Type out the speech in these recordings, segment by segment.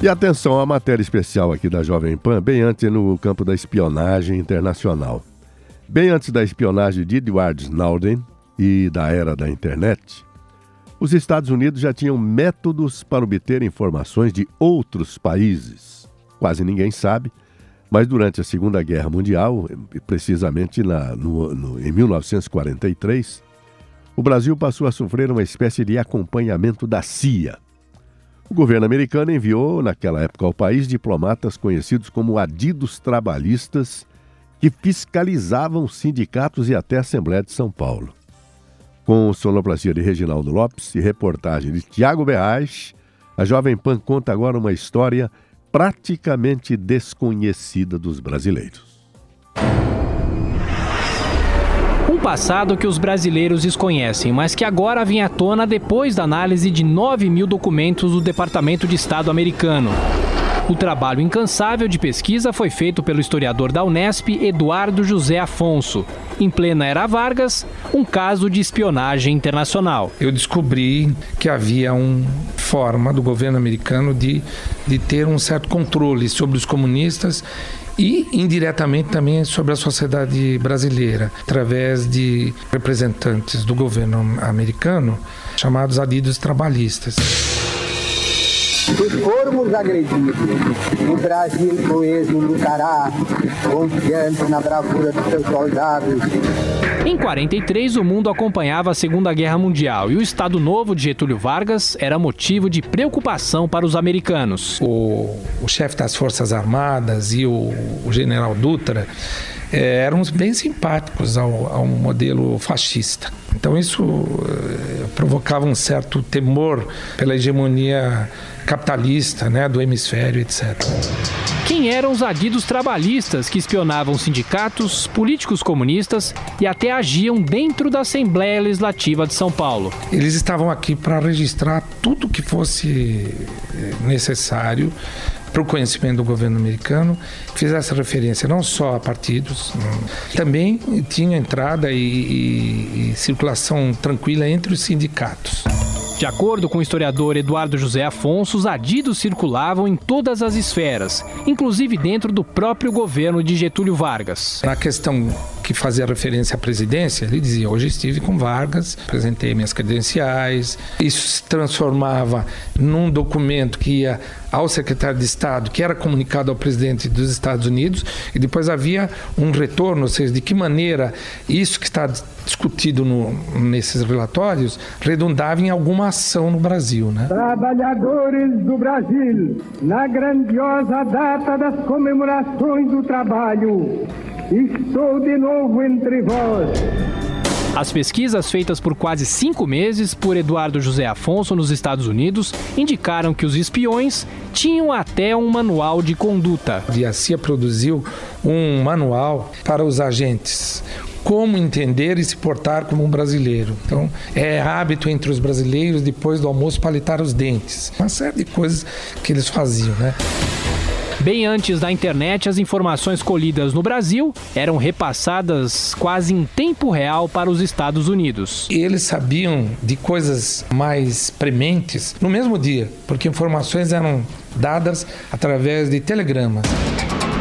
E atenção à matéria especial aqui da Jovem Pan, bem antes no campo da espionagem internacional. Bem antes da espionagem de Edward Snowden e da era da internet, os Estados Unidos já tinham métodos para obter informações de outros países. Quase ninguém sabe, mas durante a Segunda Guerra Mundial, precisamente na, no, no, em 1943, o Brasil passou a sofrer uma espécie de acompanhamento da CIA o governo americano enviou, naquela época, ao país diplomatas conhecidos como adidos trabalhistas que fiscalizavam sindicatos e até a Assembleia de São Paulo. Com sonoplastia de Reginaldo Lopes e reportagem de Tiago Berrais, a Jovem Pan conta agora uma história praticamente desconhecida dos brasileiros. Passado que os brasileiros desconhecem, mas que agora vem à tona depois da análise de 9 mil documentos do Departamento de Estado americano. O trabalho incansável de pesquisa foi feito pelo historiador da Unesp, Eduardo José Afonso. Em plena era Vargas, um caso de espionagem internacional. Eu descobri que havia uma forma do governo americano de, de ter um certo controle sobre os comunistas e indiretamente também sobre a sociedade brasileira, através de representantes do governo americano chamados adidos trabalhistas. Se formos agredidos, o Brasil coeso lutará, confiante na bravura dos seus soldados. Em 43, o mundo acompanhava a Segunda Guerra Mundial e o Estado Novo de Getúlio Vargas era motivo de preocupação para os americanos. O, o chefe das Forças Armadas e o, o general Dutra é, eram bem simpáticos ao, ao modelo fascista. Então isso é, provocava um certo temor pela hegemonia capitalista, né, do hemisfério, etc. Quem eram os adidos trabalhistas que espionavam sindicatos, políticos comunistas e até agiam dentro da Assembleia Legislativa de São Paulo? Eles estavam aqui para registrar tudo que fosse eh, necessário para o conhecimento do governo americano, fizesse referência não só a partidos, também tinha entrada e, e, e circulação tranquila entre os sindicatos. De acordo com o historiador Eduardo José Afonso, os adidos circulavam em todas as esferas, inclusive dentro do próprio governo de Getúlio Vargas. Na questão que fazia referência à presidência, ele dizia: Hoje estive com Vargas, apresentei minhas credenciais. Isso se transformava num documento que ia ao secretário de Estado, que era comunicado ao presidente dos Estados Unidos, e depois havia um retorno, ou seja, de que maneira isso que está discutido no, nesses relatórios redundava em alguma ação no Brasil. Né? Trabalhadores do Brasil, na grandiosa data das comemorações do trabalho, estou de novo entre vós. As pesquisas feitas por quase cinco meses por Eduardo José Afonso nos Estados Unidos indicaram que os espiões tinham até um manual de conduta. A CIA produziu um manual para os agentes como entender e se portar como um brasileiro. Então, é hábito entre os brasileiros, depois do almoço, palitar os dentes. Uma série de coisas que eles faziam, né? Bem antes da internet, as informações colhidas no Brasil eram repassadas quase em tempo real para os Estados Unidos. Eles sabiam de coisas mais prementes no mesmo dia, porque informações eram dadas através de telegramas.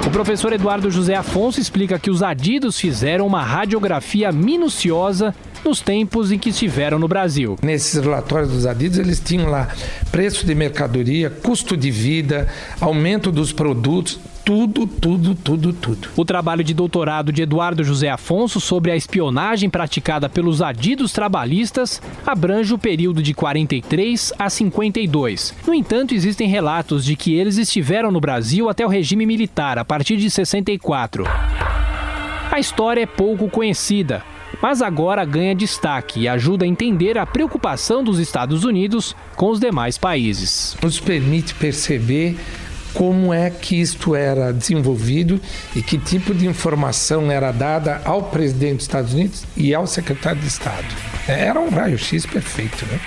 O professor Eduardo José Afonso explica que os adidos fizeram uma radiografia minuciosa nos tempos em que estiveram no Brasil. Nesses relatórios dos adidos, eles tinham lá preço de mercadoria, custo de vida, aumento dos produtos, tudo, tudo, tudo, tudo. O trabalho de doutorado de Eduardo José Afonso sobre a espionagem praticada pelos adidos trabalhistas abrange o período de 43 a 52. No entanto, existem relatos de que eles estiveram no Brasil até o regime militar, a partir de 64. A história é pouco conhecida, mas agora ganha destaque e ajuda a entender a preocupação dos Estados Unidos com os demais países. Nos permite perceber como é que isto era desenvolvido e que tipo de informação era dada ao presidente dos Estados Unidos e ao secretário de Estado. Era um raio-x perfeito, né?